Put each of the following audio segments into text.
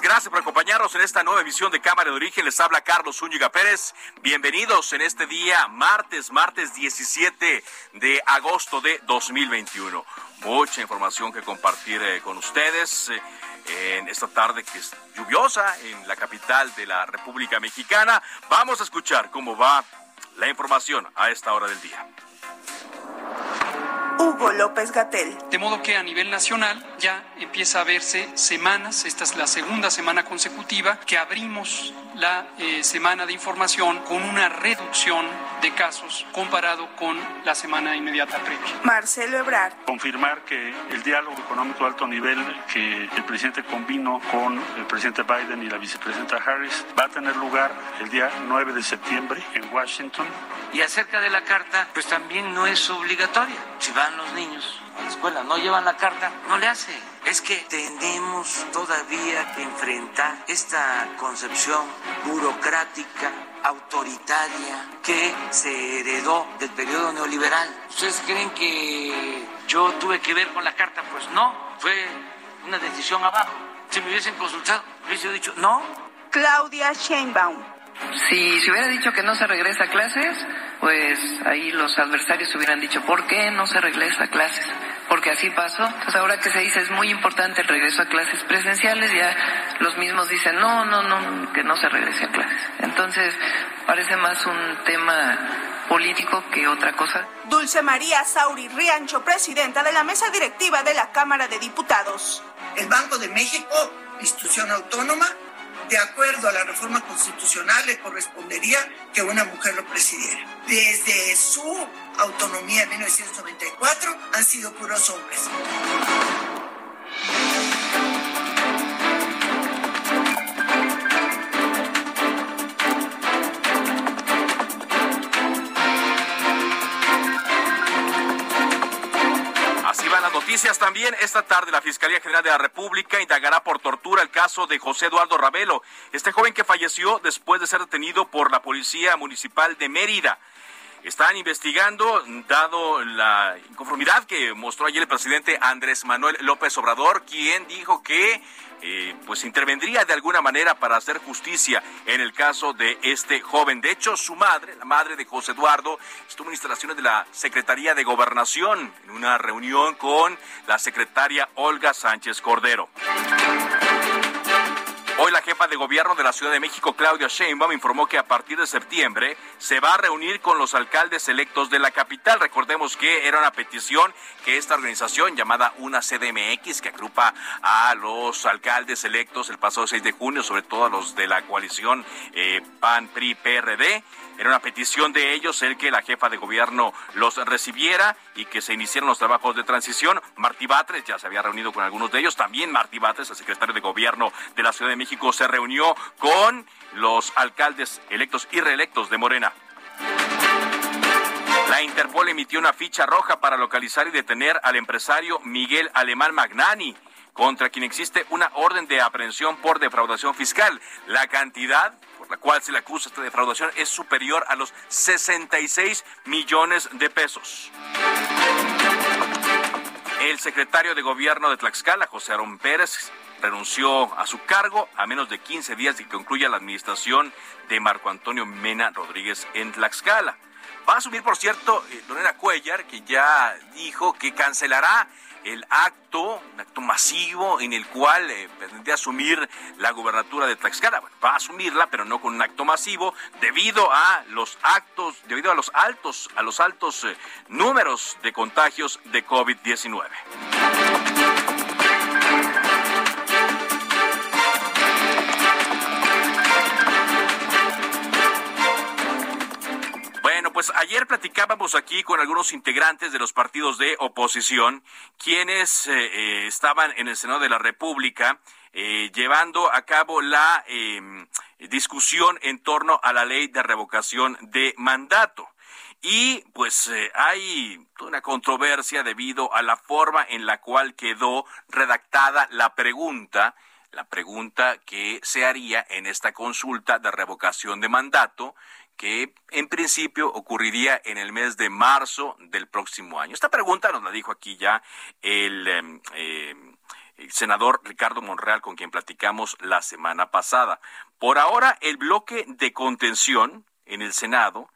Gracias por acompañarnos en esta nueva emisión de Cámara de Origen. Les habla Carlos Zúñiga Pérez. Bienvenidos en este día, martes, martes 17 de agosto de 2021. Mucha información que compartir eh, con ustedes eh, en esta tarde que es lluviosa en la capital de la República Mexicana. Vamos a escuchar cómo va la información a esta hora del día. Hugo López Gatel. De modo que a nivel nacional ya empieza a verse semanas, esta es la segunda semana consecutiva, que abrimos la eh, semana de información con una reducción de casos comparado con la semana inmediata previa. Marcelo Ebrard. confirmar que el diálogo económico de alto nivel que el presidente convino con el presidente Biden y la vicepresidenta Harris va a tener lugar el día 9 de septiembre en Washington. Y acerca de la carta, pues también no es obligatoria. Si van los niños a la escuela, no llevan la carta, no le hace. Es que tenemos todavía que enfrentar esta concepción burocrática, autoritaria, que se heredó del periodo neoliberal. ¿Ustedes creen que yo tuve que ver con la carta? Pues no, fue una decisión abajo. Si me hubiesen consultado, hubiese dicho no. Claudia Sheinbaum. Si se hubiera dicho que no se regresa a clases, pues ahí los adversarios hubieran dicho, ¿por qué no se regresa a clases? Porque así pasó. Pues ahora que se dice es muy importante el regreso a clases presenciales, ya los mismos dicen, no, no, no, que no se regrese a clases. Entonces, parece más un tema político que otra cosa. Dulce María Sauri Riancho, presidenta de la mesa directiva de la Cámara de Diputados. El Banco de México, institución autónoma, de acuerdo a la reforma constitucional, le correspondería que una mujer lo presidiera. Desde su autonomía en 1994 han sido puros hombres. Esta tarde la Fiscalía General de la República indagará por tortura el caso de José Eduardo Ravelo, este joven que falleció después de ser detenido por la Policía Municipal de Mérida. Están investigando, dado la inconformidad que mostró ayer el presidente Andrés Manuel López Obrador, quien dijo que eh, pues intervendría de alguna manera para hacer justicia en el caso de este joven. De hecho, su madre, la madre de José Eduardo, estuvo en instalaciones de la Secretaría de Gobernación en una reunión con la secretaria Olga Sánchez Cordero. Hoy la jefa de gobierno de la Ciudad de México, Claudia Sheinbaum, informó que a partir de septiembre se va a reunir con los alcaldes electos de la capital. Recordemos que era una petición que esta organización llamada Una CDMX, que agrupa a los alcaldes electos el pasado 6 de junio, sobre todo a los de la coalición eh, PAN, PRI, PRD, era una petición de ellos el que la jefa de gobierno los recibiera y que se iniciaran los trabajos de transición. Martí Batres ya se había reunido con algunos de ellos. También Martí Batres, el secretario de gobierno de la Ciudad de México, se reunió con los alcaldes electos y reelectos de Morena. La Interpol emitió una ficha roja para localizar y detener al empresario Miguel Alemán Magnani contra quien existe una orden de aprehensión por defraudación fiscal. La cantidad la cual se le acusa esta defraudación es superior a los 66 millones de pesos. El secretario de Gobierno de Tlaxcala, José Arón Pérez, renunció a su cargo a menos de 15 días de que concluya la administración de Marco Antonio Mena Rodríguez en Tlaxcala. Va a asumir, por cierto, eh, Lorena Cuellar, que ya dijo que cancelará el acto, un acto masivo en el cual eh, pretendía asumir la gubernatura de Tlaxcala. va a asumirla, pero no con un acto masivo, debido a los actos, debido a los altos, a los altos eh, números de contagios de COVID-19. Ayer platicábamos aquí con algunos integrantes de los partidos de oposición, quienes eh, eh, estaban en el Senado de la República eh, llevando a cabo la em, discusión en torno a la ley de revocación de mandato. Y pues hay una controversia debido a la forma en la cual quedó redactada la pregunta la pregunta que se haría en esta consulta de revocación de mandato que en principio ocurriría en el mes de marzo del próximo año. Esta pregunta nos la dijo aquí ya el, em, em, el senador Ricardo Monreal, con quien platicamos la semana pasada. Por ahora, el bloque de contención en el Senado,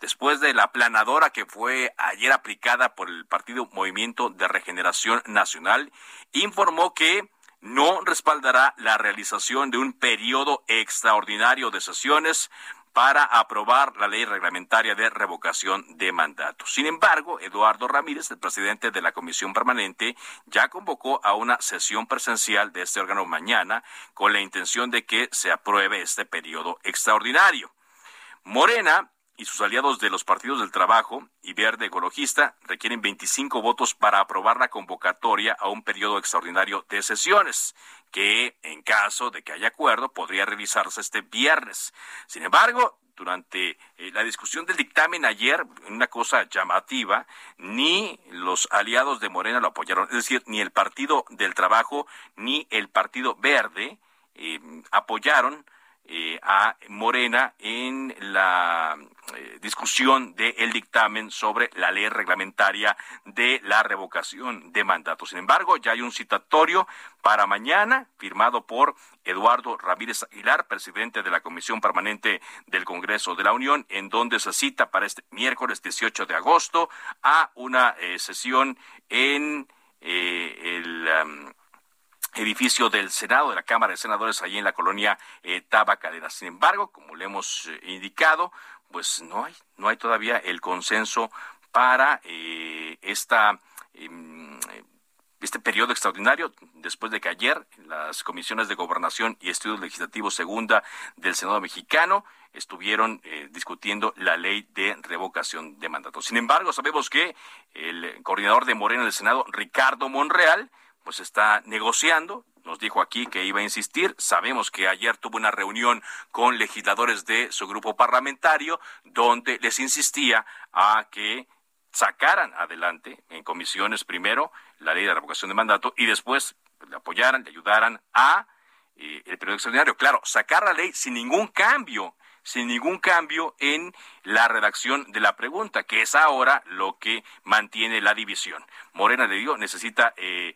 después de la planadora que fue ayer aplicada por el Partido Movimiento de Regeneración Nacional, informó que no respaldará la realización de un periodo extraordinario de sesiones para aprobar la ley reglamentaria de revocación de mandato. Sin embargo, Eduardo Ramírez, el presidente de la Comisión Permanente, ya convocó a una sesión presencial de este órgano mañana con la intención de que se apruebe este periodo extraordinario. Morena y sus aliados de los partidos del Trabajo y Verde Ecologista requieren 25 votos para aprobar la convocatoria a un periodo extraordinario de sesiones que en caso de que haya acuerdo podría revisarse este viernes. Sin embargo, durante eh, la discusión del dictamen ayer, una cosa llamativa, ni los aliados de Morena lo apoyaron, es decir, ni el Partido del Trabajo ni el Partido Verde eh, apoyaron eh, a Morena en la eh, discusión del dictamen sobre la ley reglamentaria de la revocación de mandato. Sin embargo, ya hay un citatorio para mañana firmado por Eduardo Ramírez Aguilar, presidente de la Comisión Permanente del Congreso de la Unión, en donde se cita para este miércoles 18 de agosto a una eh, sesión en el edificio del Senado, de la Cámara de Senadores, allí en la colonia eh, Tabacalera. Sin embargo, como le hemos eh, indicado, pues no hay, no hay todavía el consenso para eh, esta em, este periodo extraordinario, después de que ayer las comisiones de gobernación y estudios legislativos segunda del Senado mexicano estuvieron eh, discutiendo la ley de revocación de mandato. Sin embargo, sabemos que el coordinador de Morena del Senado, Ricardo Monreal, pues está negociando. Nos dijo aquí que iba a insistir. Sabemos que ayer tuvo una reunión con legisladores de su grupo parlamentario donde les insistía a que sacaran adelante en comisiones primero la ley de revocación de mandato y después le apoyaran, le ayudaran a eh, el periodo extraordinario. Claro, sacar la ley sin ningún cambio sin ningún cambio en la redacción de la pregunta, que es ahora lo que mantiene la división. Morena de Dios necesita eh,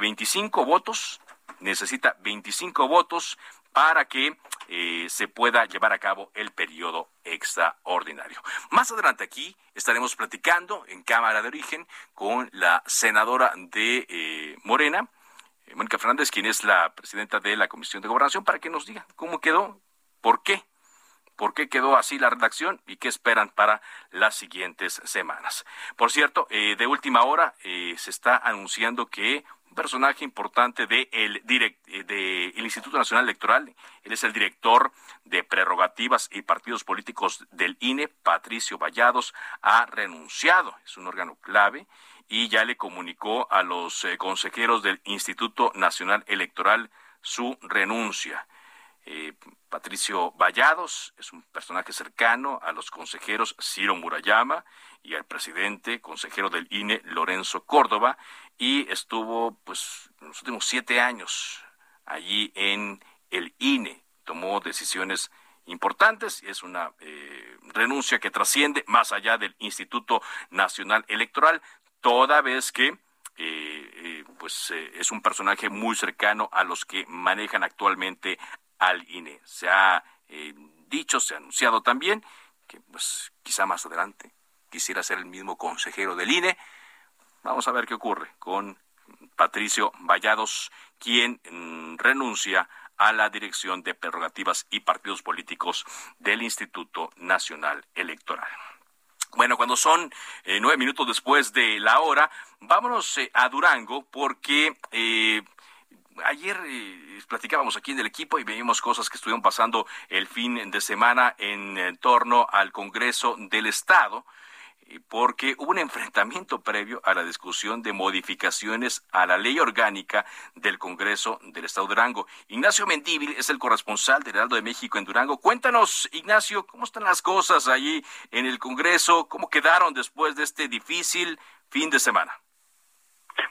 25 eh, votos, necesita 25 votos para que eh, se pueda llevar a cabo el periodo extraordinario. Más adelante aquí estaremos platicando en Cámara de Origen con la senadora de eh, Morena, Mónica Fernández, quien es la presidenta de la Comisión de Gobernación, para que nos diga cómo quedó, por qué por qué quedó así la redacción y qué esperan para las siguientes semanas. Por cierto, eh, de última hora eh, se está anunciando que un personaje importante de eh, Instituto Nacional Electoral, él es el director de prerrogativas y partidos políticos del INE, Patricio Vallados, ha renunciado. Es un órgano clave y ya le comunicó a los consejeros del Instituto Nacional Electoral su renuncia. Patricio Vallados es un personaje cercano a los consejeros Ciro Murayama y al presidente consejero del INE Lorenzo Córdoba y estuvo pues en los últimos siete años allí en el INE tomó decisiones importantes es una eh, renuncia que trasciende más allá del Instituto Nacional Electoral toda vez que pues es un personaje muy cercano a los que manejan actualmente al INE. Se ha dicho, se ha anunciado también que pues quizá más adelante quisiera ser el mismo consejero del INE. Vamos a ver qué ocurre con Patricio Vallados, quien mm, renuncia a la dirección de prerrogativas y partidos políticos del Instituto Nacional Electoral. Bueno, cuando son eh, nueve minutos después de la hora, vámonos eh, a Durango porque eh, ayer platicábamos aquí en el equipo y veíamos cosas que estuvieron pasando el fin de semana en torno al Congreso del Estado porque hubo un enfrentamiento previo a la discusión de modificaciones a la ley orgánica del Congreso del Estado de Durango. Ignacio Mendíbil es el corresponsal del Heraldo de México en Durango. Cuéntanos, Ignacio, ¿cómo están las cosas allí en el Congreso? ¿Cómo quedaron después de este difícil fin de semana?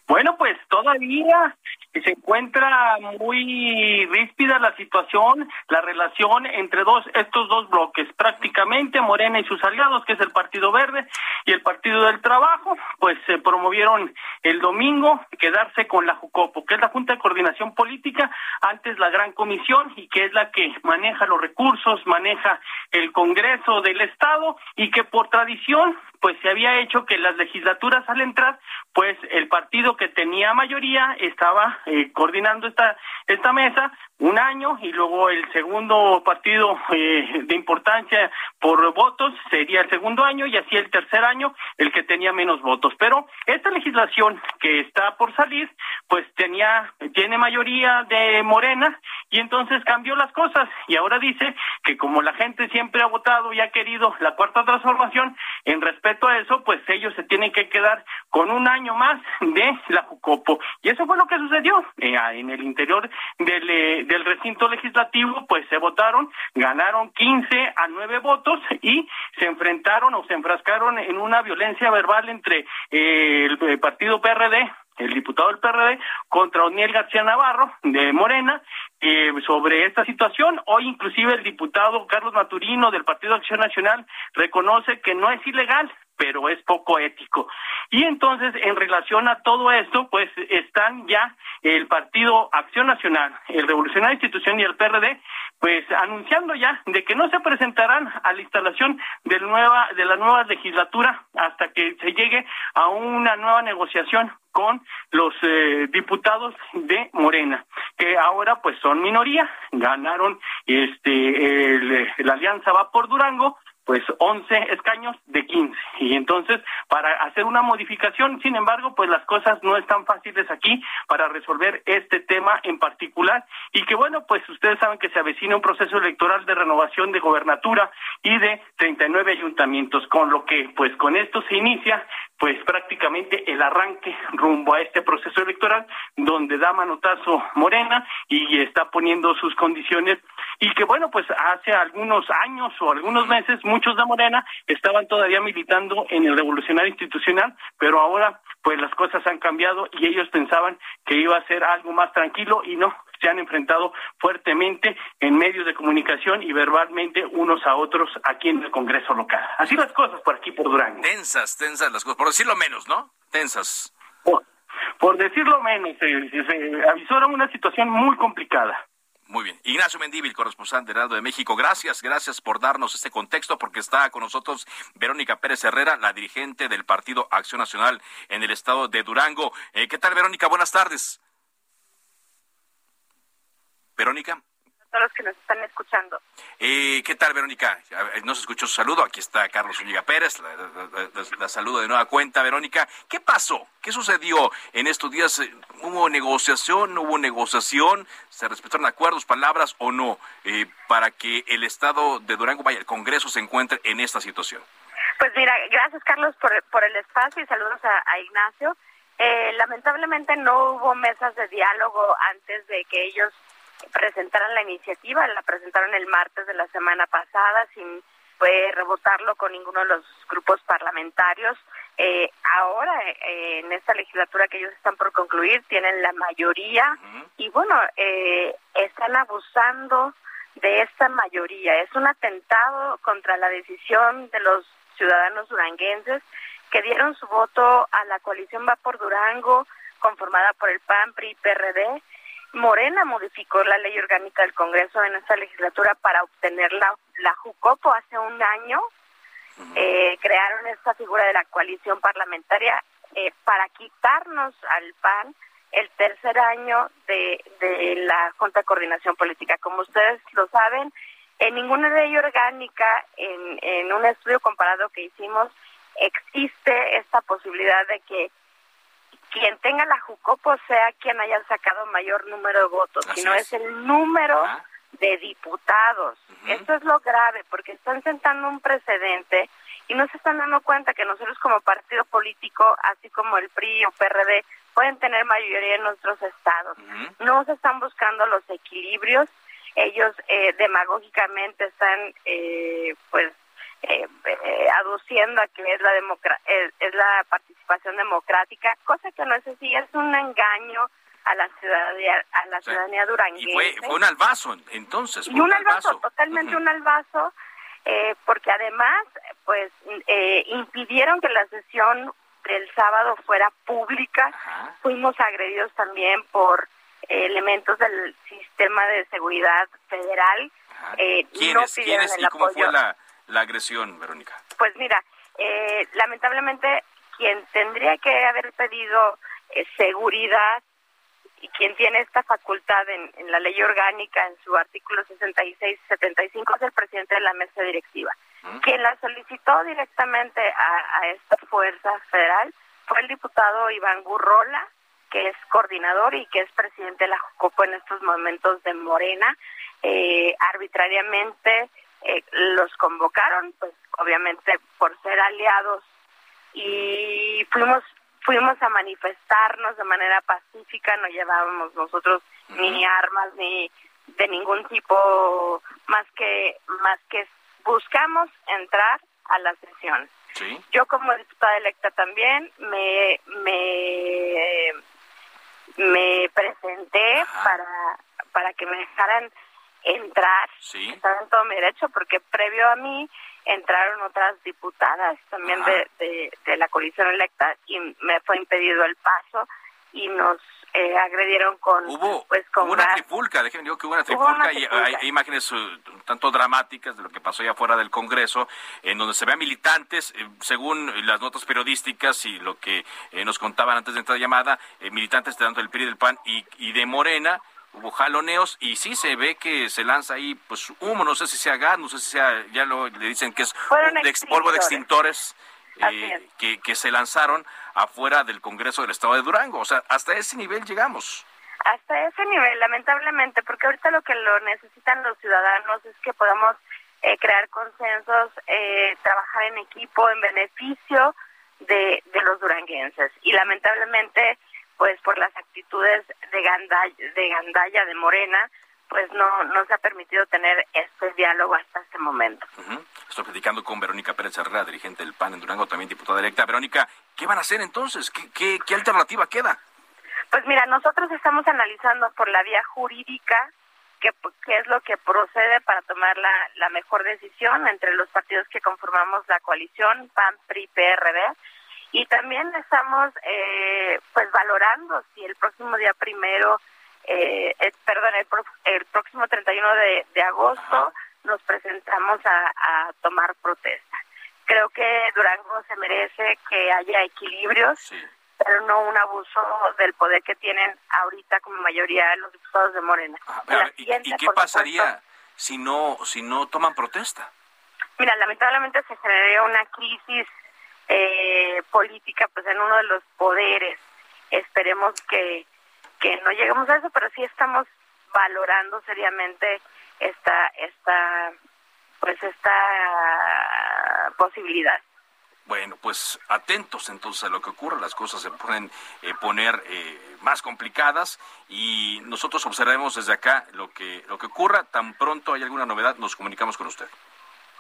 Bueno, pues todavía se encuentra muy ríspida la situación, la relación entre dos estos dos bloques, prácticamente Morena y sus aliados, que es el Partido Verde y el Partido del Trabajo, pues se promovieron el domingo quedarse con la Jucopo, que es la Junta de Coordinación Política, antes la Gran Comisión y que es la que maneja los recursos, maneja el Congreso del Estado y que por tradición pues se había hecho que las legislaturas al entrar, pues el partido que tenía mayoría estaba eh, coordinando esta, esta mesa un año y luego el segundo partido eh, de importancia por votos sería el segundo año y así el tercer año el que tenía menos votos. Pero esta legislación que está por salir, pues tenía, tiene mayoría de Morena y entonces cambió las cosas y ahora dice que como la gente siempre ha votado y ha querido la cuarta transformación, en respeto a eso, pues ellos se tienen que quedar con un año más de la Jucopo. Y eso fue lo que sucedió eh, en el interior del, eh, del recinto legislativo, pues se votaron, ganaron 15 a 9 votos y se enfrentaron o se enfrascaron en una violencia verbal entre eh, el partido PRD el diputado del PRD contra Oniel García Navarro de Morena eh, sobre esta situación. Hoy inclusive el diputado Carlos Maturino del Partido Acción Nacional reconoce que no es ilegal, pero es poco ético. Y entonces, en relación a todo esto, pues están ya el Partido Acción Nacional, el Revolucionario Institución y el PRD, pues anunciando ya de que no se presentarán a la instalación de, nueva, de la nueva legislatura hasta que se llegue a una nueva negociación con los eh, diputados de Morena, que ahora pues son minoría, ganaron este la alianza va por Durango, pues 11 escaños de 15. Y entonces, para hacer una modificación, sin embargo, pues las cosas no están fáciles aquí para resolver este tema en particular. Y que bueno, pues ustedes saben que se avecina un proceso electoral de renovación de gobernatura y de 39 ayuntamientos, con lo que pues con esto se inicia pues prácticamente el arranque rumbo a este proceso electoral donde da manotazo Morena y está poniendo sus condiciones y que bueno, pues hace algunos años o algunos meses muchos de Morena estaban todavía militando en el revolucionario institucional, pero ahora pues las cosas han cambiado y ellos pensaban que iba a ser algo más tranquilo y no, se han enfrentado fuertemente en medios de comunicación y verbalmente unos a otros aquí en el Congreso local. Así las cosas por aquí, por Durango. Tensas, tensas las cosas, por decirlo menos, ¿no? Tensas. Por, decirlo menos, se, se avisó era una situación muy complicada. Muy bien. Ignacio Mendíbil, corresponsal de Heraldo de México. Gracias, gracias por darnos este contexto, porque está con nosotros Verónica Pérez Herrera, la dirigente del Partido Acción Nacional en el estado de Durango. Eh, ¿Qué tal, Verónica? Buenas tardes. Verónica todos los que nos están escuchando. Eh, ¿Qué tal, Verónica? No se escuchó su saludo. Aquí está Carlos Ulliga Pérez. La, saludo de nueva cuenta, Verónica. ¿Qué pasó? ¿Qué sucedió en estos días? ¿Hubo negociación? ¿No hubo negociación? ¿Se respetaron acuerdos, palabras o no? Eh, para que el Estado de Durango, vaya, el Congreso se encuentre en esta situación. Pues mira, gracias, Carlos, por, por el espacio y saludos a, Ignacio. Eh, lamentablemente no hubo mesas de diálogo antes de que ellos presentaran la iniciativa, la presentaron el martes de la semana pasada sin pues, rebotarlo con ninguno de los grupos parlamentarios. Eh, ahora, eh, en esta legislatura que ellos están por concluir, tienen la mayoría y bueno, eh, están abusando de esta mayoría. Es un atentado contra la decisión de los ciudadanos duranguenses que dieron su voto a la coalición Va por Durango conformada por el PAN, PRI, PRD. Morena modificó la ley orgánica del Congreso en esta legislatura para obtener la, la JUCOPO hace un año. Eh, crearon esta figura de la coalición parlamentaria eh, para quitarnos al PAN el tercer año de, de la Junta de Coordinación Política. Como ustedes lo saben, en ninguna ley orgánica, en, en un estudio comparado que hicimos, existe esta posibilidad de que quien tenga la Jucopo sea quien haya sacado mayor número de votos, sino es. el número de diputados. Esto es lo grave, porque están sentando un precedente y no se están dando cuenta que nosotros como partido político, así como el PRI o PRD, pueden tener mayoría en nuestros estados. No se están buscando los equilibrios, ellos eh, demagógicamente están eh, pues eh, eh, aduciendo a que es la es, la participación democrática, cosa que no es así, es un engaño a la ciudadanía a la ciudadanía duranguense. Y fue, un albazo entonces. y un, albazo, totalmente un albazo, eh, porque además pues eh, impidieron que la sesión del sábado fuera pública. Fuimos agredidos también por elementos del sistema de seguridad federal. Eh, ¿Quiénes, ¿quiénes y cómo fue la, la agresión, Verónica? Pues mira, eh, lamentablemente quien tendría que haber pedido eh, seguridad y quien tiene esta facultad en, la ley orgánica, en su artículo 66 y 75, es el presidente de la mesa directiva. Quien la solicitó directamente a, esta fuerza federal fue el diputado Iván Gurrola, que es coordinador y que es presidente de la JUCOPO en estos momentos de Morena. Eh, arbitrariamente eh, los convocaron, pues obviamente por ser aliados y fuimos fuimos a manifestarnos de manera pacífica, no llevábamos nosotros ni armas ni de ningún tipo más que más que buscamos entrar a la sesión. Yo como diputada electa también me me me presenté para para que me dejaran entrar, sí. en todo mi derecho, porque previo a mí entraron otras diputadas también de, de, la coalición electa y me fue impedido el paso y nos eh, agredieron con pues con una trifulca déjenme digo que hubo una trifulca, y hay, imágenes uh, tanto dramáticas de lo que pasó allá afuera del Congreso en donde se vean militantes eh, según las notas periodísticas y lo que eh, nos contaban antes de entrar llamada militantes tanto del PRI del PAN y, y de Morena hubo jaloneos y sí se ve que se lanza ahí pues humo, no sé si sea gas, no sé si sea, ya lo, le dicen que es polvo de extintores eh, que, que se lanzaron afuera del Congreso del Estado de Durango. O sea, hasta ese nivel llegamos. Hasta ese nivel, lamentablemente, porque ahorita lo que lo necesitan los ciudadanos es que podamos eh, crear consensos, eh, trabajar en equipo en beneficio de, de los duranguenses. Y lamentablemente pues por las actitudes de Gandaya, de Gandaya, de Morena, pues no, no se ha permitido tener este diálogo hasta este momento. Estoy platicando con Verónica Pérez Herrera, dirigente del PAN en Durango, también diputada electa. Verónica, ¿qué van a hacer entonces? ¿Qué, qué, alternativa queda? Pues mira, nosotros estamos analizando por la vía jurídica qué, qué es lo que procede para tomar la, la mejor decisión entre los partidos que conformamos la coalición, PAN, PRI, PRD y también estamos eh, pues valorando si el próximo día primero eh, perdón el, el, próximo 31 de, de agosto nos presentamos a, a, tomar protesta. Creo que Durango se merece que haya equilibrios pero no un abuso del poder que tienen ahorita como mayoría los diputados de Morena. ¿y, qué pasaría si no si no toman protesta mira lamentablemente se generaría una crisis eh, política pues en uno de los poderes. Esperemos que, que no lleguemos a eso, pero sí estamos valorando seriamente esta esta pues esta posibilidad. Bueno, pues atentos entonces a lo que ocurra, las cosas se pueden eh, poner eh, más complicadas y nosotros observemos desde acá lo que lo que ocurra, tan pronto hay alguna novedad nos comunicamos con usted.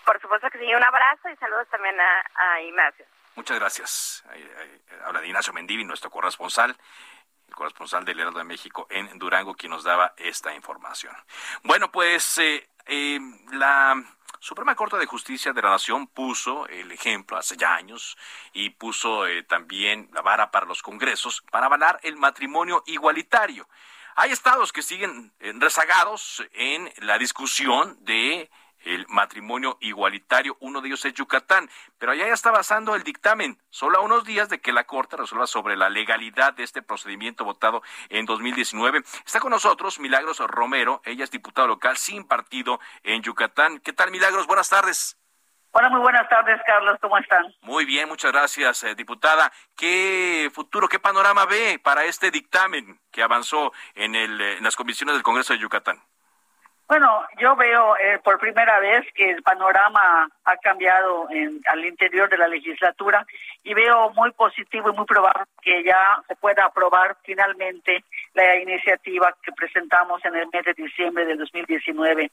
Por supuesto que sí, un abrazo y saludos también a, a Ignacio. Muchas gracias. Habla de Ignacio Mendivi, nuestro corresponsal el corresponsal del Heraldo de México en Durango, quien nos daba esta información. Bueno, pues eh, eh, la Suprema Corte de Justicia de la Nación puso el ejemplo hace ya años y puso eh, también la vara para los congresos para avalar el matrimonio igualitario. Hay estados que siguen eh, rezagados en la discusión de el matrimonio igualitario. Uno de ellos es Yucatán, pero allá ya está basando el dictamen, solo a unos días de que la Corte resuelva sobre la legalidad de este procedimiento votado en 2019. Está con nosotros Milagros Romero, ella es diputada local sin partido en Yucatán. ¿Qué tal, Milagros? Buenas tardes. Hola, muy buenas tardes, Carlos. ¿Cómo están? Muy bien, muchas gracias, eh, diputada. ¿Qué futuro, qué panorama ve para este dictamen que avanzó en, el, en las comisiones del Congreso de Yucatán? Bueno, yo veo eh, por primera vez que el panorama ha cambiado en, al interior de la legislatura y veo muy positivo y muy probable que ya se pueda aprobar finalmente la iniciativa que presentamos en el mes de diciembre de 2019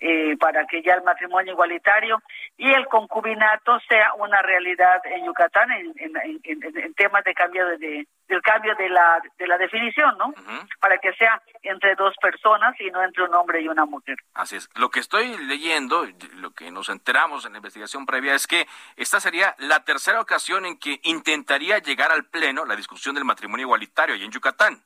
eh, para que ya el matrimonio igualitario y el concubinato sea una realidad en Yucatán en, en, temas de cambio de, del cambio de la de la definición, ¿no? Para que sea entre dos personas y no entre un hombre y una mujer. Así es. Lo que estoy leyendo, lo que nos enteramos en la investigación previa es que esta sería la tercera ocasión en que intentaría llegar al pleno la discusión del matrimonio igualitario y en Yucatán.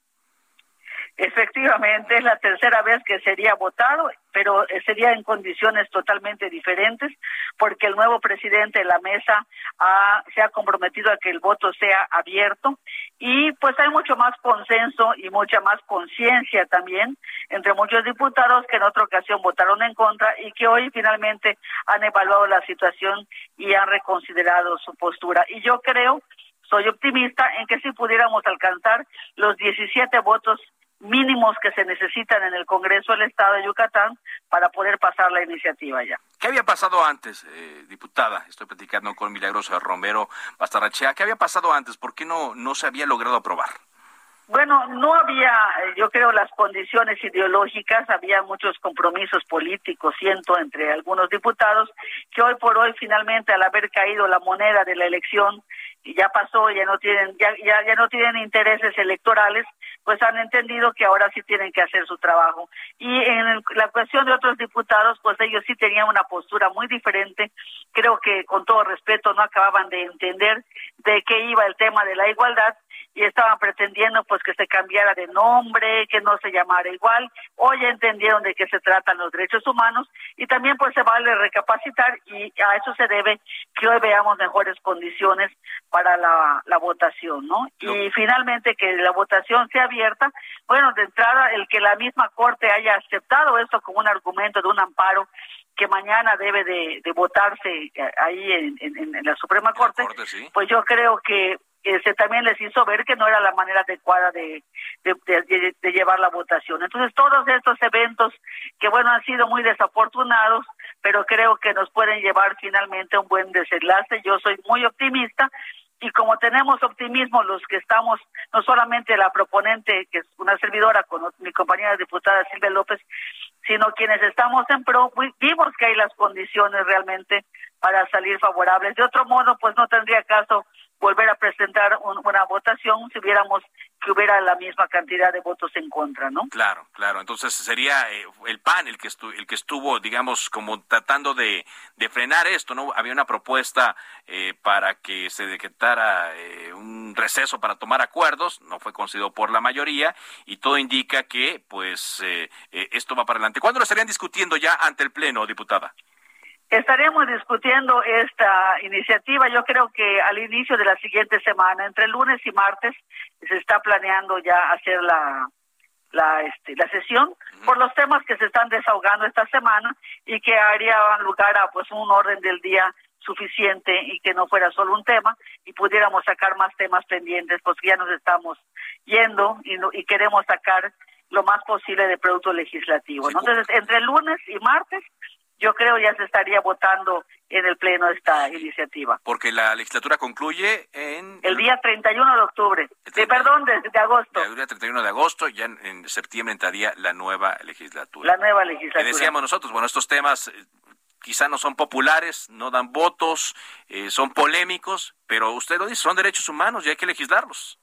Efectivamente, es la tercera vez que sería votado, pero sería en condiciones totalmente diferentes, porque el nuevo presidente de la mesa se ha comprometido a que el voto sea abierto y pues hay mucho más consenso y mucha más conciencia también entre muchos diputados que en otra ocasión votaron en contra y que hoy finalmente han evaluado la situación y han reconsiderado su postura. Y yo creo soy optimista en que si pudiéramos alcanzar los 17 votos mínimos que se necesitan en el Congreso del Estado de Yucatán para poder pasar la iniciativa ya. ¿Qué había pasado antes, eh, diputada? Estoy platicando con Milagrosa Romero Bastarachea. ¿Qué había pasado antes? ¿Por qué no, no se había logrado aprobar? Bueno, no había, eh, yo creo, las condiciones ideológicas, había muchos compromisos políticos, siento, entre algunos diputados, que hoy por hoy finalmente al haber caído la moneda de la elección, ya pasó, ya no tienen, ya, ya, ya no tienen intereses electorales, pues han entendido que ahora sí tienen que hacer su trabajo. Y en la cuestión de otros diputados, pues ellos sí tenían una postura muy diferente. Creo que con todo respeto no acababan de entender de qué iba el tema de la igualdad y estaban pretendiendo pues que se cambiara de nombre, que no se llamara igual. Hoy ya entendieron de qué se tratan los derechos humanos y también pues se vale recapacitar y a eso se debe que hoy veamos mejores condiciones para la, la votación, ¿no? Y finalmente que la votación sea abierta, bueno, de entrada el que la misma Corte haya aceptado esto como un argumento de un amparo que mañana debe de, votarse ahí en, en, la Suprema Corte, pues yo creo que se también les hizo ver que no era la manera adecuada de, de, de, llevar la votación. Entonces, todos estos eventos que, bueno, han sido muy desafortunados, pero creo que nos pueden llevar finalmente a un buen desenlace. Yo soy muy optimista y como tenemos optimismo los que estamos, no solamente la proponente, que es una servidora con mi compañera diputada Silvia López, sino quienes estamos en pro, vimos que hay las condiciones realmente para salir favorables. De otro modo, pues no tendría caso volver a presentar una votación si hubiéramos que hubiera la misma cantidad de votos en contra, ¿no? Claro, claro. Entonces sería eh, el PAN el que estuvo, el que estuvo, digamos, como tratando de, frenar esto, ¿no? Había una propuesta eh, para que se decretara eh, un receso para tomar acuerdos, no fue concedido por la mayoría y todo indica que, pues, esto va para adelante. ¿Cuándo lo estarían discutiendo ya ante el pleno, diputada? Estaremos discutiendo esta iniciativa, yo creo que al inicio de la siguiente semana, entre lunes y martes, se está planeando ya hacer la, la, este, la sesión por los temas que se están desahogando esta semana y que haría lugar a pues un orden del día suficiente y que no fuera solo un tema y pudiéramos sacar más temas pendientes porque ya nos estamos yendo y, y queremos sacar lo más posible de producto legislativo. Entonces, entre lunes y martes yo creo ya se estaría votando en el Pleno esta iniciativa. Porque la legislatura concluye en... El día 31 de octubre, de, perdón, de, agosto. El día 31 de agosto, ya en, septiembre entraría la nueva legislatura. La nueva legislatura. Y decíamos nosotros, bueno, estos temas eh, quizá no son populares, no dan votos, eh, son polémicos, pero usted lo dice, son derechos humanos y hay que legislarlos.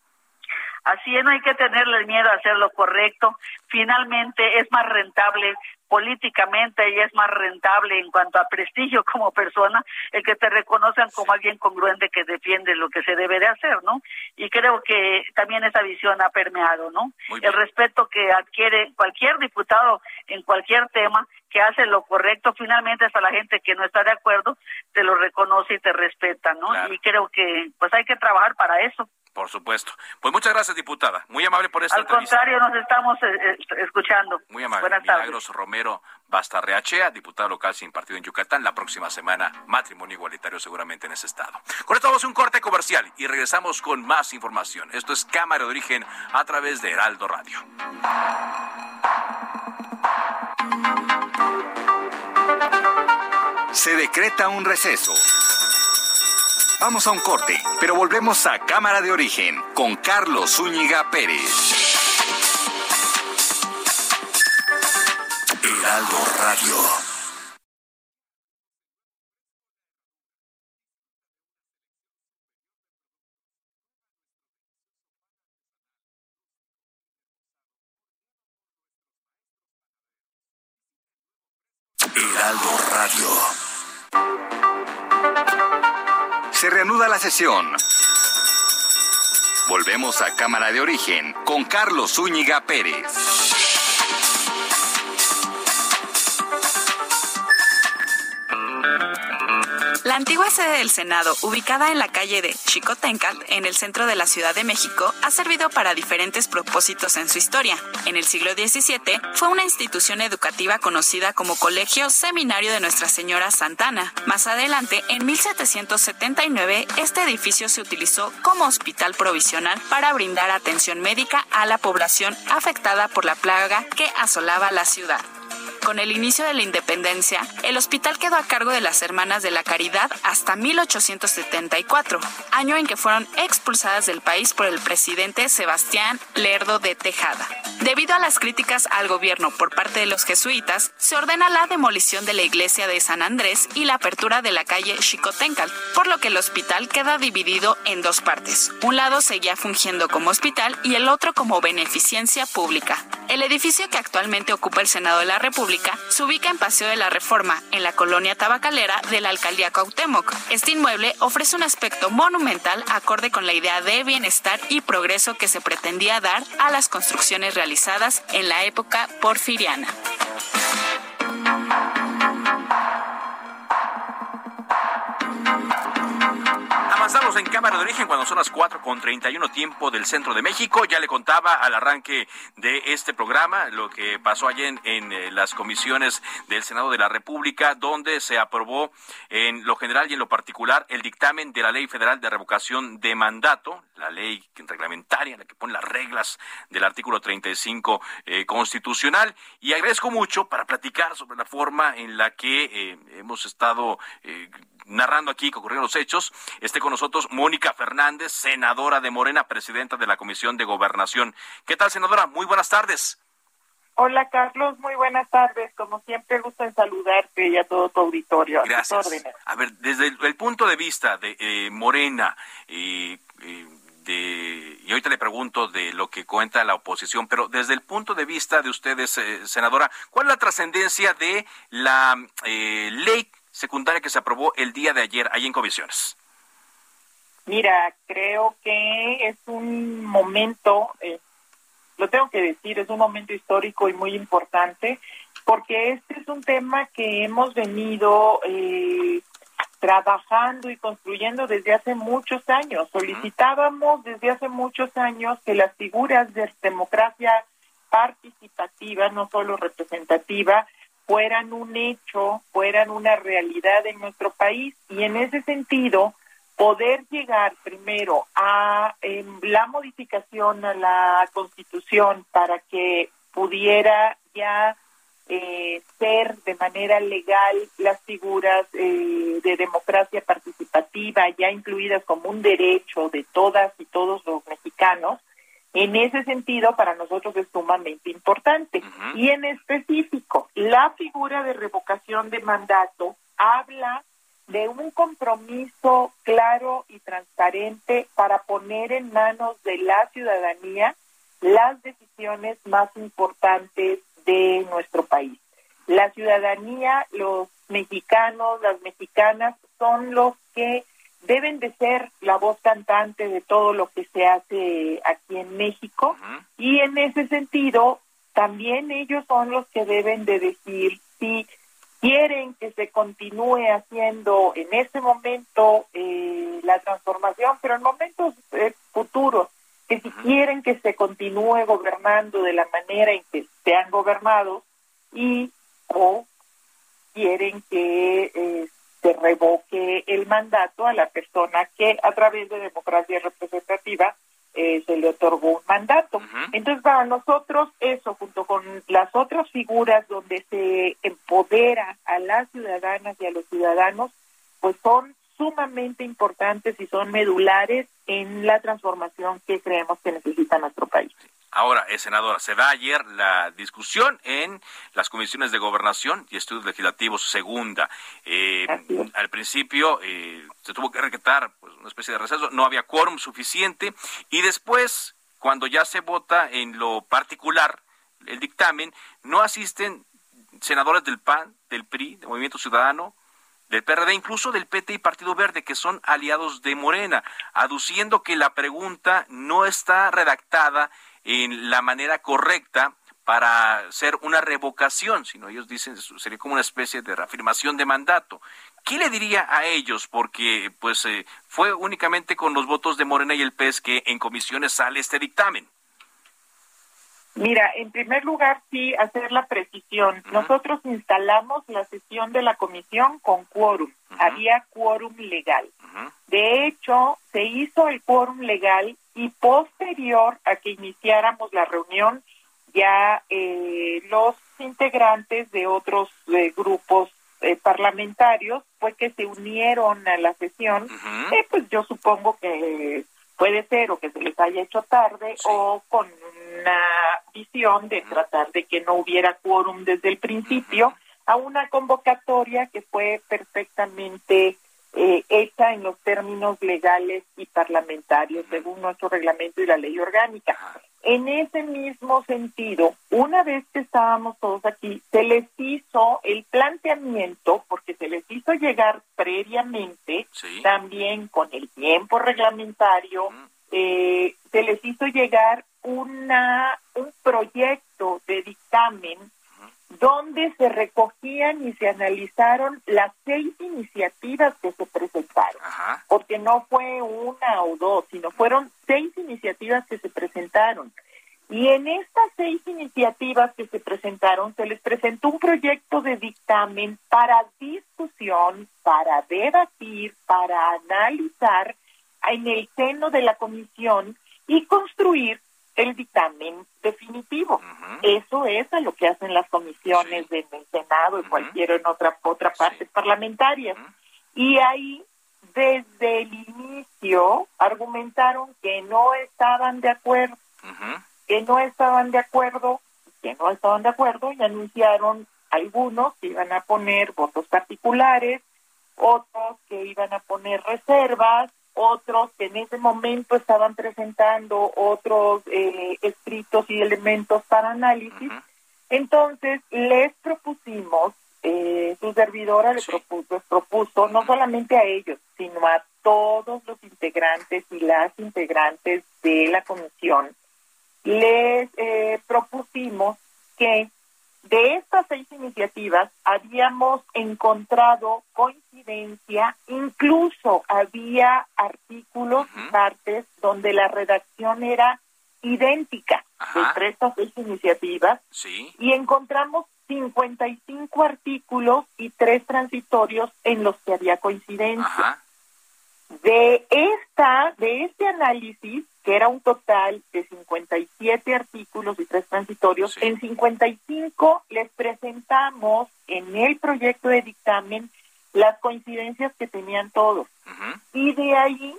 Así es, no hay que tenerle miedo a hacer lo correcto. Finalmente es más rentable políticamente y es más rentable en cuanto a prestigio como persona el que te reconozcan como alguien congruente que defiende lo que se debe de hacer, ¿no? Y creo que también esa visión ha permeado, ¿no? El respeto que adquiere cualquier diputado en cualquier tema que hace lo correcto, finalmente hasta la gente que no está de acuerdo te lo reconoce y te respeta, ¿no? Y creo que pues hay que trabajar para eso. Por supuesto. Pues muchas gracias, diputada. Muy amable por esta Al contrario, nos estamos eh, eh, escuchando. Muy amable. Buenas Milagros Romero Bastarreachea, diputada local sin partido en Yucatán. La próxima semana, matrimonio igualitario seguramente en ese estado. Con esto vamos a un corte comercial y regresamos con más información. Esto es Cámara de Origen a través de Heraldo Radio. Se decreta un receso. Vamos a un corte, pero volvemos a Cámara de Origen con Carlos Zúñiga Pérez. Heraldo Radio. Heraldo Radio. Se reanuda la sesión. Volvemos a Cámara de Origen con Carlos Zúñiga Pérez. La antigua sede del Senado, ubicada en la calle de Chicotencal, en el centro de la Ciudad de México, ha servido para diferentes propósitos en su historia. En el siglo XVII fue una institución educativa conocida como Colegio Seminario de Nuestra Señora Santana. Más adelante, en 1779, este edificio se utilizó como hospital provisional para brindar atención médica a la población afectada por la plaga que asolaba la ciudad. Con el inicio de la independencia, el hospital quedó a cargo de las Hermanas de la Caridad hasta 1874, año en que fueron expulsadas del país por el presidente Sebastián Lerdo de Tejada. Debido a las críticas al gobierno por parte de los jesuitas, se ordena la demolición de la iglesia de San Andrés y la apertura de la calle Chicotencal, por lo que el hospital queda dividido en dos partes. Un lado seguía fungiendo como hospital y el otro como beneficencia pública. El edificio que actualmente ocupa el Senado de la República se ubica en Paseo de la Reforma, en la colonia tabacalera de la alcaldía Cuauhtémoc. Este inmueble ofrece un aspecto monumental acorde con la idea de bienestar y progreso que se pretendía dar a las construcciones realizadas en la época porfiriana. En Cámara de Origen cuando son las 4 con 31 tiempo del centro de México. Ya le contaba al arranque de este programa lo que pasó ayer en, eh, las comisiones del Senado de la República, donde se aprobó en lo general y en lo particular el dictamen de la Ley Federal de Revocación de Mandato, la ley reglamentaria, la que pone las reglas del artículo 35 eh, constitucional. Y agradezco mucho para platicar sobre la forma en la que eh, hemos estado narrando aquí que ocurrieron los hechos. Esté con nosotros Mónica Fernández, senadora de Morena, presidenta de la Comisión de Gobernación. ¿Qué tal, senadora? Muy buenas tardes. Hola Carlos, muy buenas tardes. Como siempre, gusto en saludarte y a todo tu auditorio. Gracias. A, ver, desde el, punto de vista de eh, Morena, y de, y ahorita le pregunto de lo que cuenta la oposición, pero desde el punto de vista de ustedes, eh, senadora, ¿cuál es la trascendencia de la eh, ley secundaria que se aprobó el día de ayer ahí en comisiones? Mira, creo que es un momento, eh, lo tengo que decir, es un momento histórico y muy importante, porque este es un tema que hemos venido eh, trabajando y construyendo desde hace muchos años. Solicitábamos desde hace muchos años que las figuras de democracia participativa, no solo representativa, fueran un hecho, fueran una realidad en nuestro país y en ese sentido poder llegar primero a la modificación a la constitución para que pudiera ya eh, ser de manera legal las figuras eh, de democracia participativa ya incluidas como un derecho de todas y todos los mexicanos en ese sentido, para nosotros es sumamente importante. Y en específico, la figura de revocación de mandato habla de un compromiso claro y transparente para poner en manos de la ciudadanía las decisiones más importantes de nuestro país. la ciudadanía, los mexicanos, las mexicanas son los que deben de ser la voz cantante de todo lo que se hace aquí en México y en ese sentido también ellos son los que deben de decir si quieren que se continúe haciendo en ese momento eh, la transformación, pero en momentos eh, futuros, que si quieren que se continúe gobernando de la manera en que se han gobernado y o quieren que eh, se revoque el mandato a la persona que a través de democracia representativa eh, se le otorgó un mandato. Entonces, para nosotros eso, junto con las otras figuras donde se empodera a las ciudadanas y a los ciudadanos, pues son sumamente importantes y son medulares en la transformación que creemos que necesita nuestro país. Ahora, eh, senadora, se da ayer la discusión en las comisiones de gobernación y estudios legislativos segunda. Eh, al principio eh, se tuvo que requetar pues, una especie de receso, no había quórum suficiente y después, cuando ya se vota en lo particular el dictamen, no asisten senadores del PAN, del PRI, del Movimiento Ciudadano, del PRD, incluso del PT y Partido Verde, que son aliados de Morena, aduciendo que la pregunta no está redactada en la manera correcta para ser una revocación, sino ellos dicen sería como una especie de reafirmación de mandato. ¿Qué le diría a ellos? Porque pues eh, fue únicamente con los votos de Morena y el PES que en comisiones sale este dictamen. Mira, en primer lugar, sí, hacer la precisión. Nosotros instalamos la sesión de la comisión con quórum. Había quórum legal. De hecho, se hizo el quórum legal y posterior a que iniciáramos la reunión, ya eh, los integrantes de otros eh, grupos eh, parlamentarios fue que se unieron a la sesión. pues yo supongo que puede ser o que se les haya hecho tarde o con una visión de tratar de que no hubiera quórum desde el principio a una convocatoria que fue perfectamente eh, hecha en los términos legales y parlamentarios según nuestro reglamento y la ley orgánica. En ese mismo sentido, una vez que estábamos todos aquí, se les hizo el planteamiento, porque se les hizo llegar previamente, también con el tiempo reglamentario, eh, se les hizo llegar una un proyecto de dictamen donde se recogían y se analizaron las seis iniciativas que se presentaron, porque no fue una o dos, sino fueron seis iniciativas que se presentaron. Y en estas seis iniciativas que se presentaron, se les presentó un proyecto de dictamen para discusión, para debatir, para analizar en el seno de la comisión y construir el dictamen definitivo. Eso es a lo que hacen las comisiones del Senado y cualquier en otra otra parte parlamentaria. Y ahí desde el inicio argumentaron que no estaban de acuerdo, que no estaban de acuerdo, que no estaban de acuerdo y anunciaron algunos que iban a poner votos particulares, otros que iban a poner reservas, otros que en ese momento estaban presentando otros eh, escritos y elementos para análisis. Entonces, les propusimos, eh, su servidora les propuso, no solamente a ellos, sino a todos los integrantes y las integrantes de la comisión, les eh, propusimos que de estas seis iniciativas habíamos encontrado coincidencia, incluso había artículos y partes donde la redacción era idéntica entre estas seis iniciativas y encontramos 55 artículos y tres transitorios en los que había coincidencia. De esta, de este análisis, que era un total de 57 artículos y tres transitorios, en 55 les presentamos en el proyecto de dictamen las coincidencias que tenían todos. Y de ahí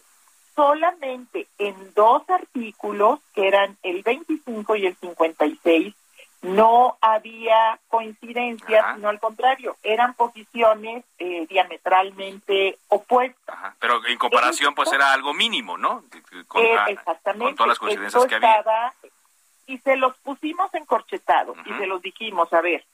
solamente en dos artículos, que eran el 25 y el 56, no había coincidencias, sino al contrario, eran posiciones eh, diametralmente opuestas. Pero en comparación, pues era algo mínimo, ¿no? Con, eh, exactamente. Con todas las coincidencias que había. Y se los pusimos encorchetados y se los dijimos, a ver,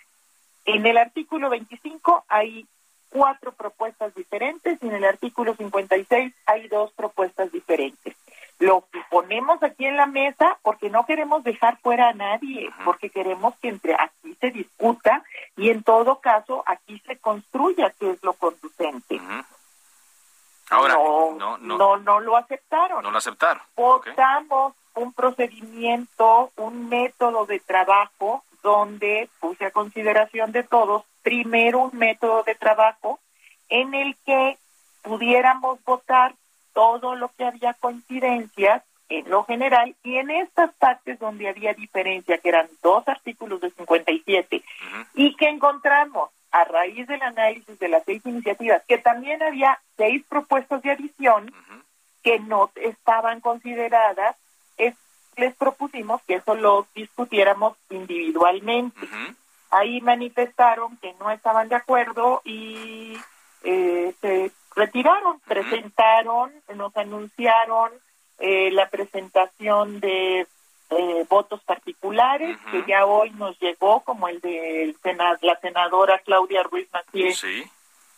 En el artículo 25 hay cuatro propuestas diferentes y en el artículo 56 hay dos propuestas diferentes. Lo que ponemos aquí en la mesa porque no queremos dejar fuera a nadie, porque queremos que entre aquí se discuta y en todo caso aquí se construya qué es lo conducente. Ahora, no, no, no, lo aceptaron. No lo aceptaron. Votamos un procedimiento, un método de trabajo donde puse a consideración de todos, primero un método de trabajo en el que pudiéramos votar todo lo que había coincidencias en lo general y en estas partes donde había diferencia, que eran dos artículos de 57, y que encontramos a raíz del análisis de las seis iniciativas, que también había seis propuestas de adición que no estaban consideradas, les propusimos que eso lo discutiéramos individualmente. Ahí manifestaron que no estaban de acuerdo y eh, se retiraron, presentaron, nos anunciaron eh, la presentación de eh, votos particulares que ya hoy nos llegó, como el de la senadora Claudia Ruiz Macié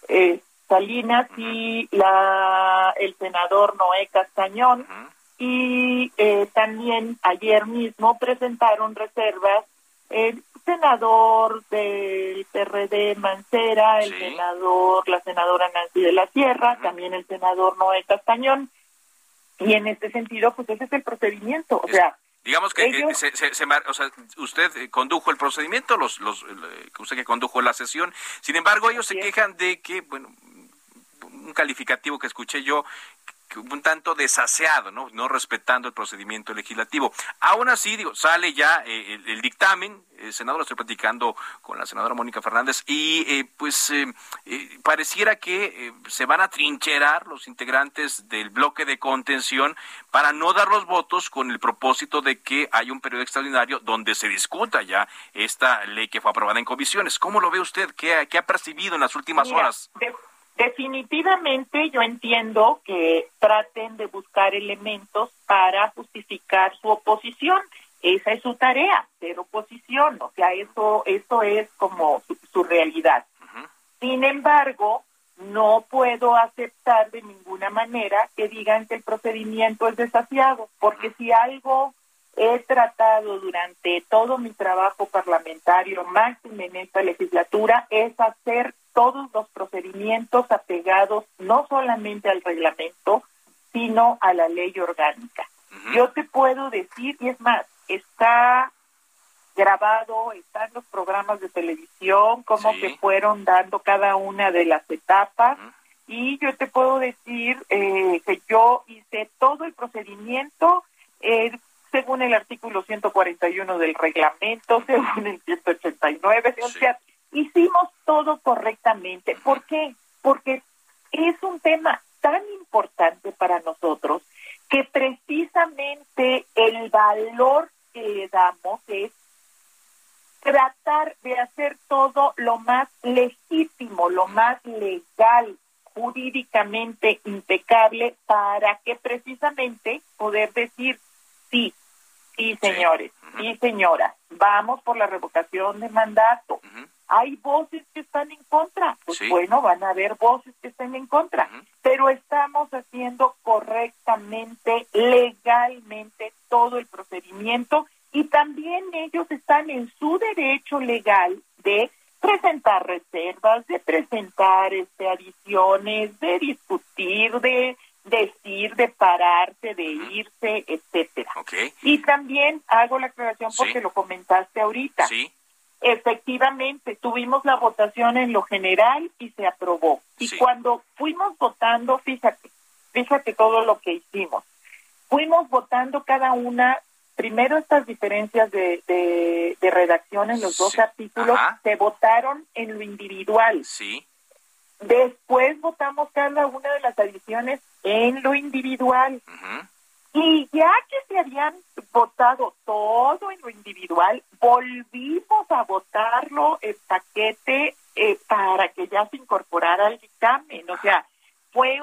eh, Salinas y la el senador Noé Castañón. Y también ayer mismo presentaron reservas senador del PRD Mancera, el senador, la senadora Nancy de la Sierra, también el senador Noé Castañón. Y en este sentido, pues ese es el procedimiento. O sea, Digamos que eh, o sea, usted eh, condujo el procedimiento, los, los, eh, usted que condujo la sesión. Sin embargo, ellos se quejan de que, bueno, un calificativo que escuché yo, un tanto desaseado, ¿no? No respetando el procedimiento legislativo. Aún así, digo, sale ya eh, el, dictamen, el senador estoy platicando con la senadora Mónica Fernández, y eh, pues eh, pareciera que se van a trincherar los integrantes del bloque de contención para no dar los votos con el propósito de que haya un periodo extraordinario donde se discuta ya esta ley que fue aprobada en comisiones. ¿Cómo lo ve usted? ¿Qué, ha percibido en las últimas horas? Definitivamente yo entiendo que traten de buscar elementos para justificar su oposición. Esa es su tarea, ser oposición. O sea, eso, eso es como su, realidad. Sin embargo, no puedo aceptar de ninguna manera que digan que el procedimiento es desafiado, porque si algo he tratado durante todo mi trabajo parlamentario, máximo en esta legislatura, es hacer todos los procedimientos apegados no solamente al reglamento, sino a la ley orgánica. Yo te puedo decir, y es más, está grabado, están los programas de televisión, cómo se fueron dando cada una de las etapas, y yo te puedo decir eh, que yo hice todo el procedimiento eh, según el artículo 141 del reglamento, según el 189, o sea, hicimos todo correctamente. ¿Por qué? Porque es un tema tan importante para nosotros que precisamente el valor que le damos es tratar de hacer todo lo más legítimo, lo más legal, jurídicamente impecable, para que precisamente poder decir, sí, sí, señores, sí, señora, vamos por la revocación de mandato, hay voces que están en contra, pues bueno, van a haber voces que estén en contra, pero estamos haciendo correctamente, legalmente todo el procedimiento y también ellos están en su derecho legal de presentar reservas, de presentar este adiciones, de discutir, de decir, de pararse, de irse, etcétera. Y también hago la aclaración porque lo comentaste ahorita. Sí. Efectivamente, tuvimos la votación en lo general y se aprobó. Y cuando fuimos votando, fíjate, fíjate todo lo que hicimos. Fuimos votando cada una, primero estas diferencias de, de, redacción en los dos artículos, se votaron en lo individual. Sí. Después votamos cada una de las adiciones en lo individual. Y ya que se habían votado todo en lo individual, volvimos a votarlo el paquete eh, para que ya se incorporara al dictamen. O sea, fue,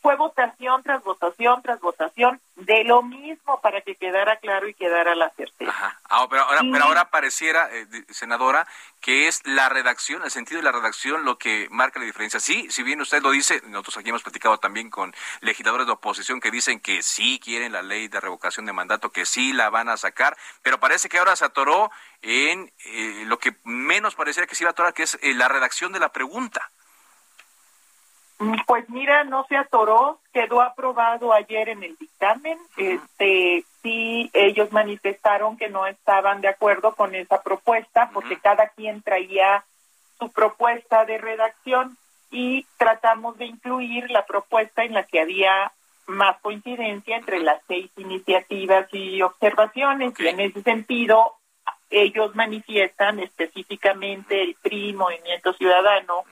fue votación tras votación tras votación de lo mismo para que quedara claro y quedara la certeza. Ajá. Ah, pero, ahora, pero ahora pareciera, eh, senadora, que es la redacción, el sentido de la redacción lo que marca la diferencia. Sí, si bien usted lo dice, nosotros aquí hemos platicado también con legisladores de oposición que dicen que sí quieren la ley de revocación de mandato, que sí la van a sacar, pero parece que ahora se atoró en eh, lo que menos pareciera que se iba a atorar, que es eh, la redacción de la pregunta. Pues mira, no se atoró, quedó aprobado ayer en el dictamen. Este, sí, ellos manifestaron que no estaban de acuerdo con esa propuesta porque cada quien traía su propuesta de redacción y tratamos de incluir la propuesta en la que había más coincidencia entre las seis iniciativas y observaciones. Y en ese sentido ellos manifiestan específicamente el PRI, Movimiento Ciudadano,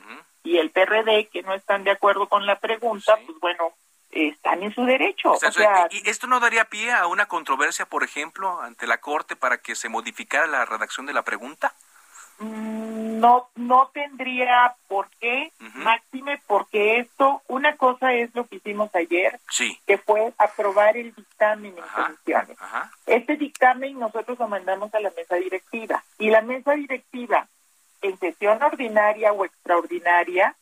y el PRD que no están de acuerdo con la pregunta, pues bueno, están en su derecho. O sea, ¿Y esto no daría pie a una controversia, por ejemplo, ante la Corte para que se modificara la redacción de la pregunta? Mm, no, no tendría por qué, máxime, porque esto, una cosa es lo que hicimos ayer, que fue aprobar el dictamen en comisiones. Este dictamen nosotros lo mandamos a la mesa directiva y la mesa directiva en sesión ordinaria o extraordinaria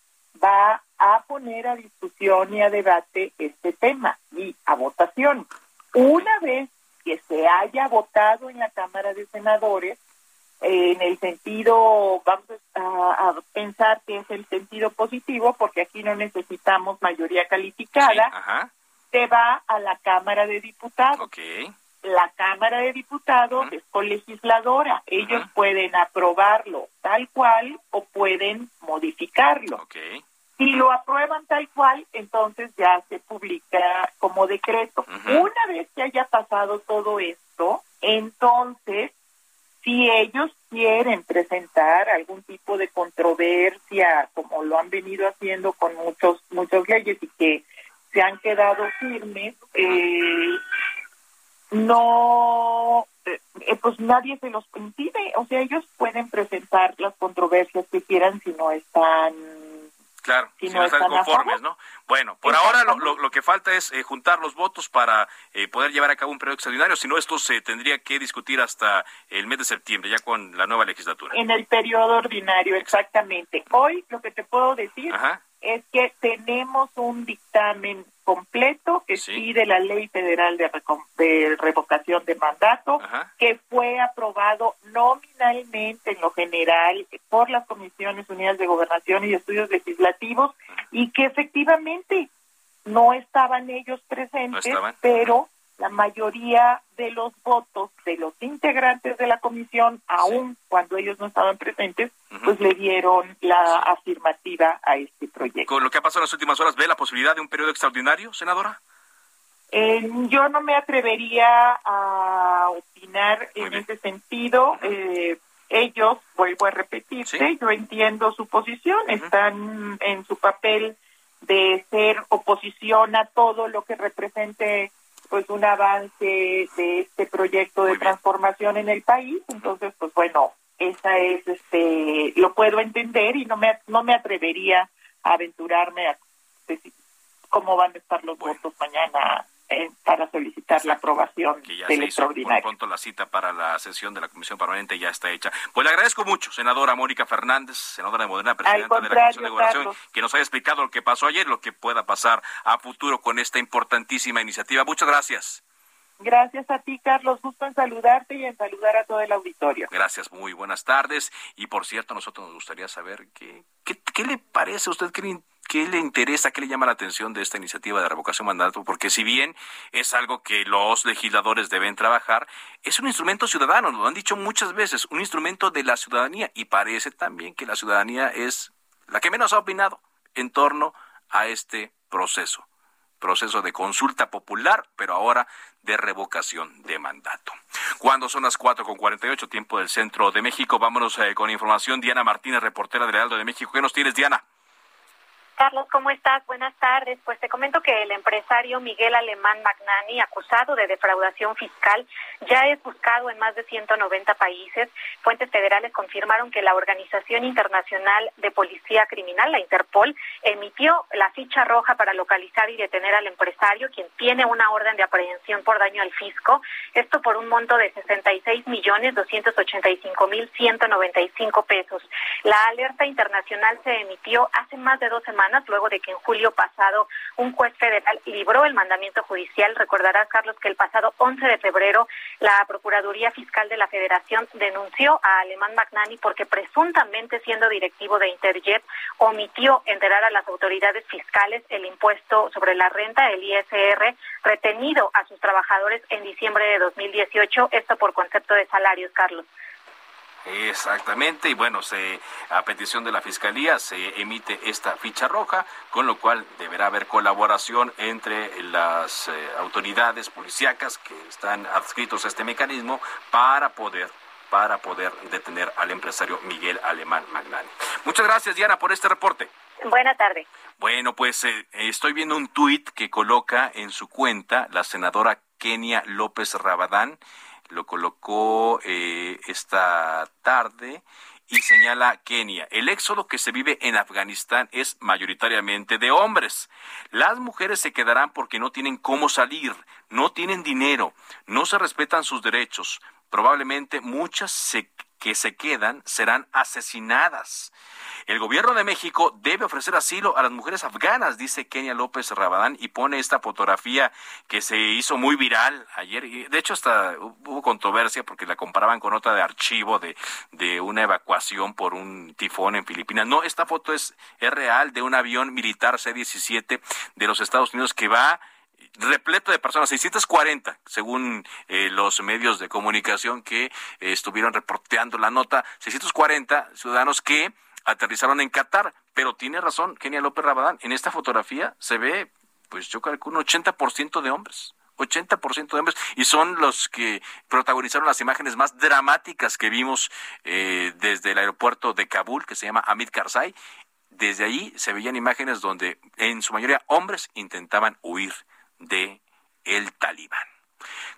va a poner a discusión y a debate este tema y a votación. Una vez que se haya votado en la Cámara de Senadores, en el sentido, vamos a, pensar que es el sentido positivo, porque aquí no necesitamos mayoría calificada, se va a la Cámara de Diputados la Cámara de Diputados es colegisladora. Ellos pueden aprobarlo tal cual o pueden modificarlo. Si lo aprueban tal cual, entonces ya se publica como decreto. Una vez que haya pasado todo esto, entonces, si ellos quieren presentar algún tipo de controversia, como lo han venido haciendo con muchos muchos leyes y que se han quedado firmes, eh, no, eh, eh, pues nadie se los impide, o sea, ellos pueden presentar las controversias que quieran si no están Claro, si, no, están, conformes, ¿no? Bueno, por ahora lo, lo, que falta es eh, juntar los votos para poder llevar a cabo un periodo extraordinario, si no esto se tendría que discutir hasta el mes de septiembre, ya con la nueva legislatura. En el periodo ordinario, exactamente. Hoy lo que te puedo decir es que tenemos un dictamen completo que pide la Ley Federal de, Revocación de Mandato, que fue aprobado nominalmente en lo general por las Comisiones Unidas de Gobernación y Estudios Legislativos y que efectivamente no estaban ellos presentes, pero la mayoría de los votos de los integrantes de la comisión, aun cuando ellos no estaban presentes, pues le dieron la afirmativa a este proyecto. Con lo que ha pasado en las últimas horas, ¿ve la posibilidad de un periodo extraordinario, senadora? Eh, yo no me atrevería a opinar en ese sentido. Eh, ellos, vuelvo a repetirte, yo entiendo su posición, están en su papel de ser oposición a todo lo que represente pues un avance de este proyecto de transformación en el país. Entonces pues bueno esa es este lo puedo entender y no me no me atrevería a aventurarme a decir cómo van a estar los votos mañana eh, para solicitar la aprobación que ya del se hizo, Por pronto la cita para la sesión de la Comisión Permanente ya está hecha. Pues le agradezco mucho, senadora Mónica Fernández, senadora de Moderna, presidenta de la Comisión de Gobernación, que nos haya explicado lo que pasó ayer, lo que pueda pasar a futuro con esta importantísima iniciativa. Muchas gracias. Gracias a ti, Carlos. Gusto en saludarte y en saludar a todo el auditorio. Gracias, muy buenas tardes. Y por cierto, nosotros nos gustaría saber qué, qué, qué le parece a usted, qué ¿Qué le interesa, qué le llama la atención de esta iniciativa de revocación mandato? Porque si bien es algo que los legisladores deben trabajar, es un instrumento ciudadano, lo han dicho muchas veces, un instrumento de la ciudadanía y parece también que la ciudadanía es la que menos ha opinado en torno a este proceso proceso de consulta popular, pero ahora de revocación de mandato. Cuando son las cuatro con ocho, tiempo del centro de México, vámonos eh, con información. Diana Martínez, reportera del Heraldo de México. ¿Qué nos tienes, Diana? Carlos, ¿cómo estás? Buenas tardes. Pues te comento que el empresario Miguel Alemán Magnani, acusado de defraudación fiscal, ya es buscado en más de 190 países. Fuentes federales confirmaron que la Organización Internacional de Policía Criminal, la Interpol, emitió la ficha roja para localizar y detener al empresario, quien tiene una orden de aprehensión por daño al fisco. Esto por un monto de 66 millones 285 mil 195 pesos. La alerta internacional se emitió hace más de dos semanas luego de que en julio pasado un juez federal libró el mandamiento judicial. Recordarás, Carlos, que el pasado 11 de febrero la Procuraduría Fiscal de la Federación denunció a Alemán Magnani porque presuntamente siendo directivo de Interjet omitió enterar a las autoridades fiscales el impuesto sobre la renta, el ISR, retenido a sus trabajadores en diciembre de 2018, esto por concepto de salarios, Carlos. Exactamente, y bueno, se, a petición de la Fiscalía se emite esta ficha roja, con lo cual deberá haber colaboración entre las eh, autoridades policíacas que están adscritos a este mecanismo para poder para poder detener al empresario Miguel Alemán Magnani. Muchas gracias, Diana, por este reporte. Buena tarde. Bueno, pues eh, estoy viendo un tuit que coloca en su cuenta la senadora Kenia López Rabadán lo colocó eh, esta tarde y señala Kenia, el éxodo que se vive en Afganistán es mayoritariamente de hombres. Las mujeres se quedarán porque no tienen cómo salir, no tienen dinero, no se respetan sus derechos. Probablemente muchas que se quedan serán asesinadas. El gobierno de México debe ofrecer asilo a las mujeres afganas, dice Kenia López Rabadán, y pone esta fotografía que se hizo muy viral ayer. Y de hecho, hasta hubo controversia porque la comparaban con otra de archivo de, de una evacuación por un tifón en Filipinas. No, esta foto es, es real de un avión militar C-17 de los Estados Unidos que va repleto de personas, 640, según eh, los medios de comunicación que eh, estuvieron reporteando la nota, 640 ciudadanos que aterrizaron en Qatar. Pero tiene razón Kenia López Rabadán, en esta fotografía se ve, pues yo calculo, un 80% de hombres. 80% de hombres y son los que protagonizaron las imágenes más dramáticas que vimos eh, desde el aeropuerto de Kabul, que se llama Hamid Karzai. Desde allí se veían imágenes donde en su mayoría hombres intentaban huir de el talibán.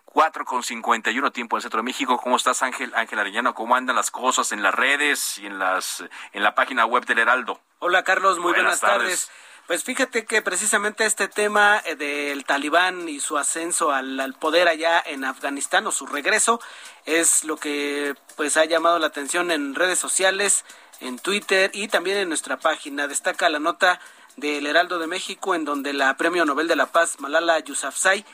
4 con 51 tiempo en el centro de México. ¿Cómo estás, Ángel? Ángel Arellano, ¿cómo andan las cosas en las redes y en las en la página web del Heraldo? Hola, Carlos, muy buenas, tardes. Pues fíjate que precisamente este tema eh, del talibán y su ascenso al, poder allá en Afganistán o su regreso es lo que pues ha llamado la atención en redes sociales, en Twitter y también en nuestra página. Destaca la nota del Heraldo de México en donde la Premio Nobel de la Paz Malala Yousafzai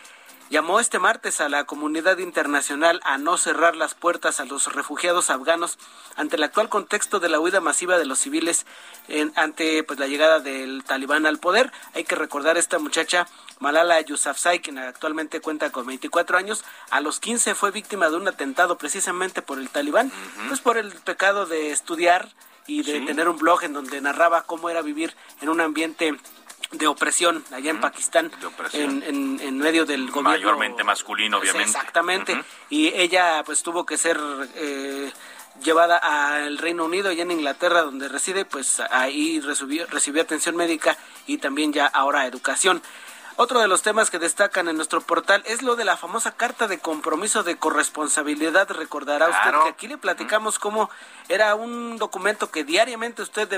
llamó este martes a la comunidad internacional a no cerrar las puertas a los refugiados afganos ante el actual contexto de la huida masiva de los civiles ante pues, la llegada del talibán al poder. Hay que recordar esta muchacha Malala Yousafzai, quien actualmente cuenta con 24 años, a los 15 fue víctima de un atentado precisamente por el talibán, pues por el pecado de estudiar y de tener un blog en donde narraba cómo era vivir en un ambiente de opresión allá en Pakistán, en, en, medio del gobierno. Mayormente masculino, obviamente. Exactamente. Y ella pues tuvo que ser eh, llevada al Reino Unido, allá en Inglaterra, donde reside, pues ahí recibió, recibió atención médica y también ya ahora educación. Otro de los temas que destacan en nuestro portal es lo de la famosa carta de compromiso de corresponsabilidad. Recordará usted que aquí le platicamos cómo era un documento que diariamente usted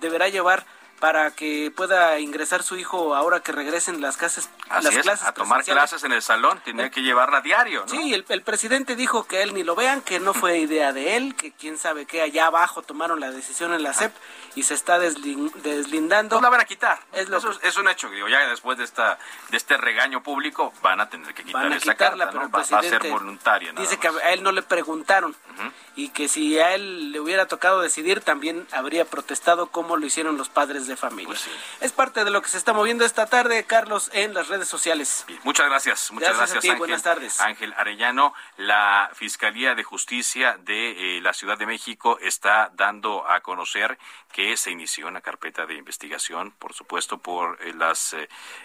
deberá llevar para que pueda ingresar su hijo ahora que regresen las clases las clases a tomar clases en el salón. Tenía eh, que llevarla a diario ¿no? sí el, el, presidente dijo que él ni lo vean que no fue idea de él que quién sabe qué allá abajo tomaron la decisión en la SEP y se está deslindando no la van a quitar es eso es, un hecho digo ya después de esta de este regaño público van a tener que quitar esa carta pero va, a ser voluntaria dice que a él no le preguntaron y que si a él le hubiera tocado decidir también habría protestado como lo hicieron los padres de familia. Pues es parte de lo que se está moviendo esta tarde, Carlos, en las redes sociales. muchas gracias. Muchas gracias, Ángel, Buenas tardes. Ángel Arellano, la Fiscalía de Justicia de eh, la Ciudad de México está dando a conocer que se inició una carpeta de investigación, por supuesto, por eh, las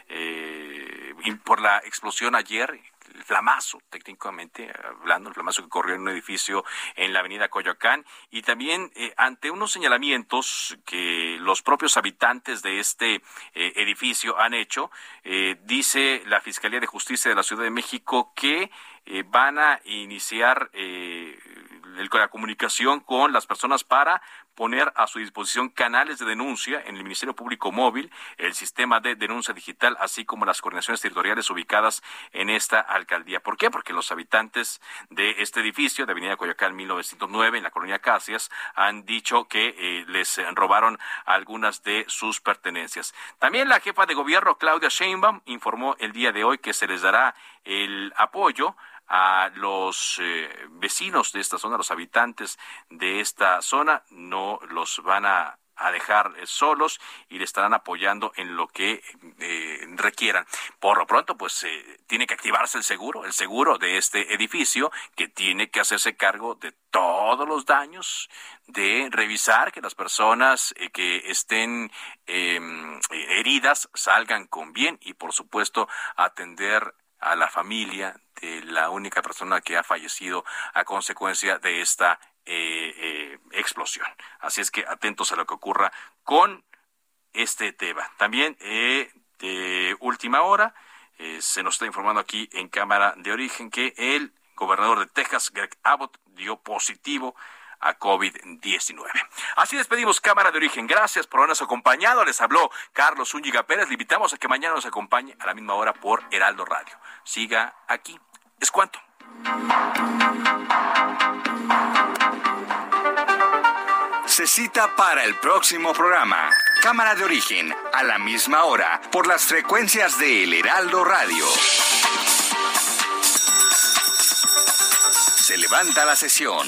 eh, por la explosión ayer el flamazo, técnicamente hablando, el flamazo que corrió en un edificio en la avenida Coyoacán. Y también eh, ante unos señalamientos que los propios habitantes de este eh, edificio han hecho, eh, dice la Fiscalía de Justicia de la Ciudad de México que van a iniciar la comunicación con las personas para poner a su disposición canales de denuncia en el Ministerio Público Móvil, el sistema de denuncia digital, así como las coordinaciones territoriales ubicadas en esta alcaldía. ¿Por qué? Porque los habitantes de este edificio de Avenida Coyoacán 1909, en la colonia Casias, han dicho que eh, les robaron algunas de sus pertenencias. También la jefa de gobierno, Claudia Sheinbaum, informó el día de hoy que se les dará el apoyo a los eh, vecinos de esta zona, los habitantes de esta zona, no los van a dejar eh, solos y le estarán apoyando en lo que eh, requieran. Por lo pronto, pues tiene que activarse el seguro, el seguro de este edificio que tiene que hacerse cargo de todos los daños, de revisar que las personas que estén em, heridas salgan con bien y, por supuesto, atender a la familia de la única persona que ha fallecido a consecuencia de esta eh, eh, explosión. Así es que atentos a lo que ocurra con este tema. También eh, de última hora se nos está informando aquí en Cámara de Origen que el gobernador de Texas, Greg Abbott, dio positivo a COVID-19. Así despedimos Cámara de Origen. Gracias por habernos acompañado. Les habló Carlos Zúñiga Pérez. Le invitamos a que mañana nos acompañe a la misma hora por Heraldo Radio. Siga aquí. Es cuanto. Se cita para el próximo programa. Cámara de Origen, a la misma hora, por las frecuencias de El Heraldo Radio. Se levanta la sesión.